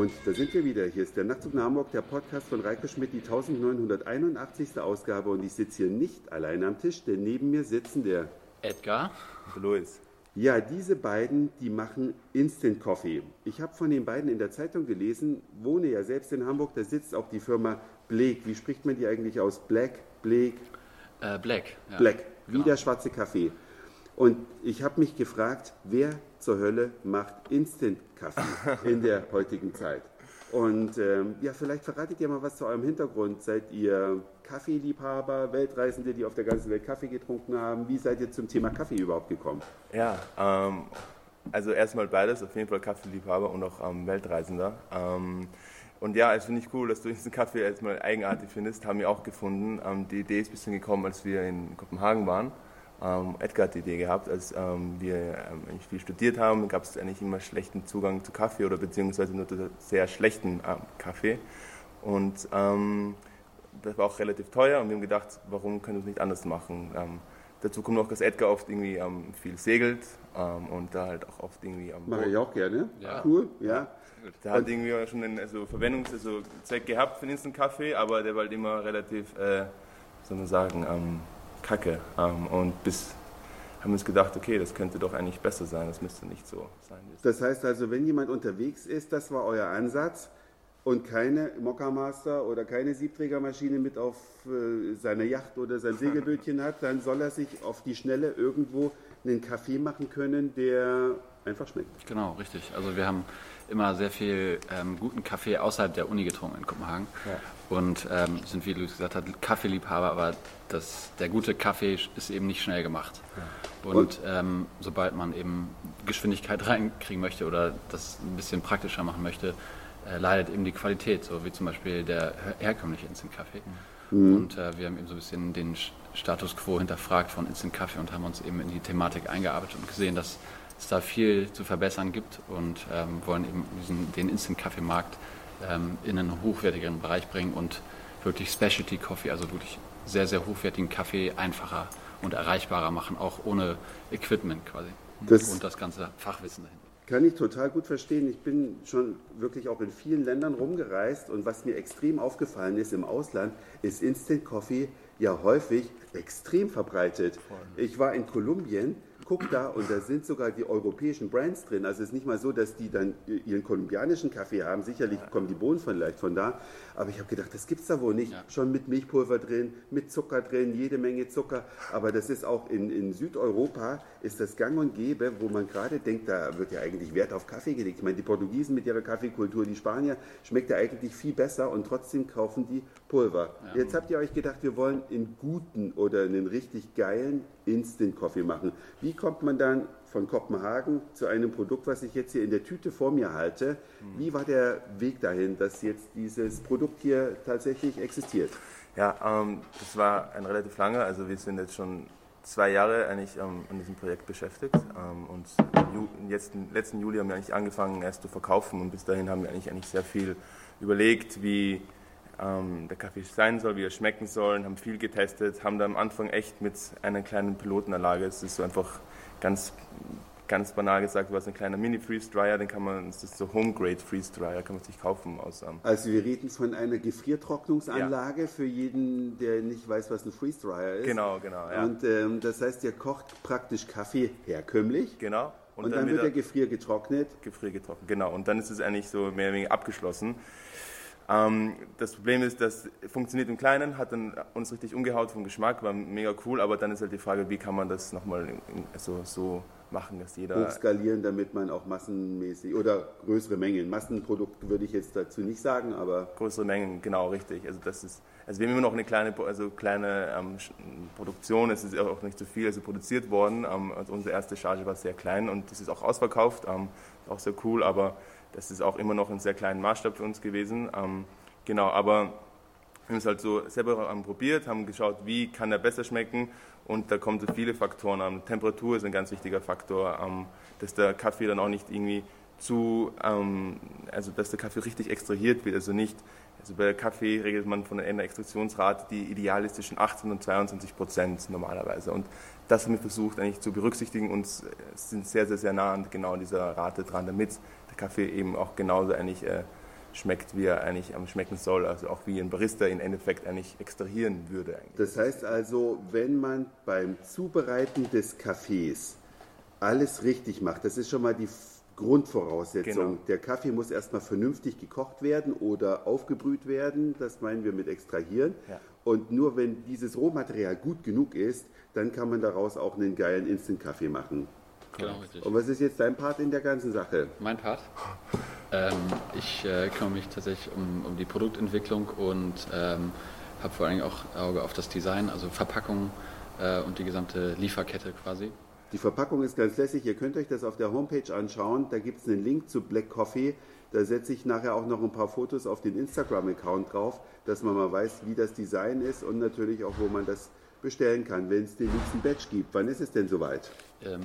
Und da sind wir wieder. Hier ist der Nachtzug nach Hamburg, der Podcast von Reiko Schmidt, die 1981. Ausgabe. Und ich sitze hier nicht allein am Tisch, denn neben mir sitzen der Edgar und Luis. Ja, diese beiden, die machen Instant Coffee. Ich habe von den beiden in der Zeitung gelesen, wohne ja selbst in Hamburg, da sitzt auch die Firma Blake. Wie spricht man die eigentlich aus? Black, Blake? Äh, Black. Ja. Black, wie genau. der schwarze Kaffee. Und ich habe mich gefragt, wer zur Hölle macht Instant-Kaffee in der heutigen Zeit? Und ähm, ja, vielleicht verratet ihr mal was zu eurem Hintergrund. Seid ihr Kaffeeliebhaber, Weltreisende, die auf der ganzen Welt Kaffee getrunken haben? Wie seid ihr zum Thema Kaffee überhaupt gekommen? Ja, ähm, also erstmal beides, auf jeden Fall Kaffeeliebhaber und auch ähm, Weltreisender. Ähm, und ja, es finde ich cool, dass du diesen Kaffee erstmal eigenartig findest, haben wir auch gefunden. Ähm, die Idee ist ein bisschen gekommen, als wir in Kopenhagen waren ähm, Edgar hat die Idee gehabt, als ähm, wir ähm, viel studiert haben, gab es eigentlich immer schlechten Zugang zu Kaffee oder beziehungsweise nur zu sehr schlechten ähm, Kaffee. Und ähm, das war auch relativ teuer und wir haben gedacht, warum können wir es nicht anders machen? Ähm, dazu kommt noch, dass Edgar oft irgendwie viel segelt und da halt auch oft irgendwie am Mache ich auch gerne. Ja. Cool, ja. Der hat irgendwie schon einen also Verwendungszweck also gehabt für den Instant Kaffee, aber der war halt immer relativ, äh, soll man sagen, kacke. Ähm, und bis haben uns gedacht, okay, das könnte doch eigentlich besser sein, das müsste nicht so sein. Das heißt also, wenn jemand unterwegs ist, das war euer Ansatz und keine Mokka-Master oder keine Siebträgermaschine mit auf äh, seiner Yacht oder sein Segelbötchen hat, dann soll er sich auf die Schnelle irgendwo einen Kaffee machen können, der einfach schmeckt. Genau, richtig. Also wir haben immer sehr viel ähm, guten Kaffee außerhalb der Uni getrunken in Kopenhagen. Ja. Und ähm, sind, wie Luis gesagt hat, Kaffeeliebhaber, aber das, der gute Kaffee ist eben nicht schnell gemacht. Ja. Und, Und ähm, sobald man eben Geschwindigkeit reinkriegen möchte oder das ein bisschen praktischer machen möchte, äh, leidet eben die Qualität, so wie zum Beispiel der herkömmliche Instant-Kaffee. Mhm. Und äh, wir haben eben so ein bisschen den Status quo hinterfragt von Instant Kaffee und haben uns eben in die Thematik eingearbeitet und gesehen, dass es da viel zu verbessern gibt und ähm, wollen eben diesen, den Instant-Kaffeemarkt ähm, in einen hochwertigeren Bereich bringen und wirklich Specialty Coffee, also wirklich sehr, sehr hochwertigen Kaffee einfacher und erreichbarer machen, auch ohne Equipment quasi. Das und das ganze Fachwissen dahin. Kann ich total gut verstehen. Ich bin schon wirklich auch in vielen Ländern rumgereist und was mir extrem aufgefallen ist im Ausland, ist Instant Coffee ja häufig extrem verbreitet. Ich war in Kolumbien guck da und da sind sogar die europäischen Brands drin. Also es ist nicht mal so, dass die dann ihren kolumbianischen Kaffee haben. Sicherlich kommen die Bohnen vielleicht von da. Aber ich habe gedacht, das gibt es da wohl nicht. Ja. Schon mit Milchpulver drin, mit Zucker drin, jede Menge Zucker. Aber das ist auch in, in Südeuropa ist das gang und gäbe, wo man gerade denkt, da wird ja eigentlich Wert auf Kaffee gelegt. Ich meine, die Portugiesen mit ihrer Kaffeekultur, die Spanier, schmeckt ja eigentlich viel besser und trotzdem kaufen die Pulver. Ja. Jetzt habt ihr euch gedacht, wir wollen einen guten oder einen richtig geilen Instant Coffee machen. Wie kommt man dann von Kopenhagen zu einem Produkt, was ich jetzt hier in der Tüte vor mir halte? Wie war der Weg dahin, dass jetzt dieses Produkt hier tatsächlich existiert? Ja, ähm, das war ein relativ langer, also wir sind jetzt schon zwei Jahre eigentlich ähm, an diesem Projekt beschäftigt ähm, und jetzt letzten Juli haben wir eigentlich angefangen erst zu verkaufen und bis dahin haben wir eigentlich, eigentlich sehr viel überlegt, wie ähm, der Kaffee sein soll, wie er schmecken soll, haben viel getestet, haben da am Anfang echt mit einer kleinen Pilotenanlage, es ist so einfach ganz, ganz banal gesagt, was ein kleiner Mini-Freeze-Dryer, den kann man, das ist so Home-Grade-Freeze-Dryer, kann man sich kaufen aus. Ähm also wir reden von einer Gefriertrocknungsanlage ja. für jeden, der nicht weiß, was ein Freeze-Dryer ist. Genau, genau. Ja. Und ähm, das heißt, ihr kocht praktisch Kaffee herkömmlich. Genau. Und, und dann, dann wird er gefriergetrocknet. Gefriergetrocknet, genau. Und dann ist es eigentlich so mehr oder weniger abgeschlossen. Ähm, das Problem ist, das funktioniert im Kleinen, hat dann uns richtig umgehaut vom Geschmack, war mega cool, aber dann ist halt die Frage, wie kann man das nochmal so, so machen, dass jeder... Hochskalieren, damit man auch massenmäßig, oder größere Mengen, Massenprodukt würde ich jetzt dazu nicht sagen, aber... Größere Mengen, genau, richtig. Also das ist, also wir haben immer noch eine kleine, also kleine ähm, Produktion, es ist auch nicht so viel also produziert worden, ähm, also unsere erste Charge war sehr klein und das ist auch ausverkauft, ähm, auch sehr cool, aber das ist auch immer noch ein sehr kleiner Maßstab für uns gewesen. Ähm, genau, aber wir haben es halt so selber probiert, haben geschaut, wie kann er besser schmecken und da kommen so viele Faktoren an. Temperatur ist ein ganz wichtiger Faktor, ähm, dass der Kaffee dann auch nicht irgendwie zu, ähm, also dass der Kaffee richtig extrahiert wird, also nicht, also bei Kaffee regelt man von einer Extraktionsrate, die ideal ist zwischen 18 und 22 Prozent normalerweise und das haben wir versucht eigentlich zu berücksichtigen und sind sehr, sehr, sehr nah an genau dieser Rate dran, damit Kaffee eben auch genauso eigentlich äh, schmeckt, wie er eigentlich ähm, schmecken soll, also auch wie ein Barista im Endeffekt eigentlich extrahieren würde. Eigentlich. Das heißt also, wenn man beim Zubereiten des Kaffees alles richtig macht, das ist schon mal die Grundvoraussetzung. Genau. Der Kaffee muss erstmal vernünftig gekocht werden oder aufgebrüht werden, das meinen wir mit extrahieren. Ja. Und nur wenn dieses Rohmaterial gut genug ist, dann kann man daraus auch einen geilen Instant-Kaffee machen. Genau, richtig. Und was ist jetzt dein Part in der ganzen Sache? Mein Part? ähm, ich äh, kümmere mich tatsächlich um, um die Produktentwicklung und ähm, habe vor allem auch Auge auf das Design, also Verpackung äh, und die gesamte Lieferkette quasi. Die Verpackung ist ganz lässig. Ihr könnt euch das auf der Homepage anschauen. Da gibt es einen Link zu Black Coffee. Da setze ich nachher auch noch ein paar Fotos auf den Instagram-Account drauf, dass man mal weiß, wie das Design ist und natürlich auch, wo man das bestellen kann, wenn es den nächsten Batch gibt. Wann ist es denn soweit? Ähm,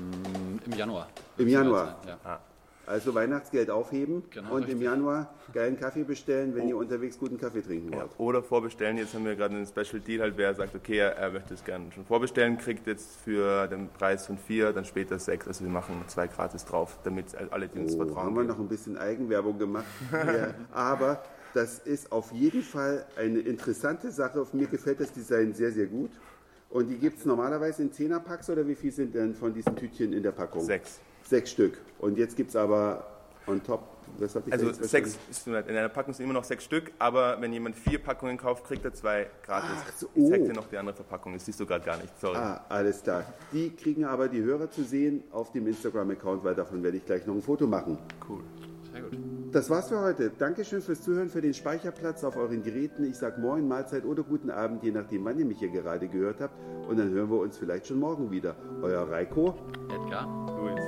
Im Januar. Im Januar? Ja. Ah. Also Weihnachtsgeld aufheben genau, und richtig. im Januar geilen Kaffee bestellen, wenn oh. ihr unterwegs guten Kaffee trinken wollt. Ja, oder vorbestellen. Jetzt haben wir gerade einen Special Deal, halt, wer sagt, okay, er, möchte es gerne schon vorbestellen, kriegt jetzt für den Preis von vier, dann später sechs. Also wir machen zwei gratis drauf, damit alle, die uns oh, vertrauen. Haben wir noch ein bisschen Eigenwerbung gemacht. ja, aber das ist auf jeden Fall eine interessante Sache. Mir gefällt das Design sehr, sehr gut. Und die gibt es normalerweise in 10er Packs oder wie viel sind denn von diesen Tütchen in der Packung? Sechs. Sechs Stück. Und jetzt gibt es aber on top, was habe ich Also sechs, in einer Packung sind immer noch sechs Stück, aber wenn jemand vier Packungen kauft, kriegt er zwei gratis. Ach so, oh. Ich zeig dir noch die andere Verpackung, das siehst du gerade gar nicht, sorry. Ah, alles klar. Die kriegen aber die Hörer zu sehen auf dem Instagram-Account, weil davon werde ich gleich noch ein Foto machen. Cool. Sehr gut. Das war's für heute. Dankeschön fürs Zuhören, für den Speicherplatz auf euren Geräten. Ich sage Moin, Mahlzeit oder guten Abend, je nachdem, wann ihr mich hier gerade gehört habt. Und dann hören wir uns vielleicht schon morgen wieder. Euer Reiko. Edgar. Luis.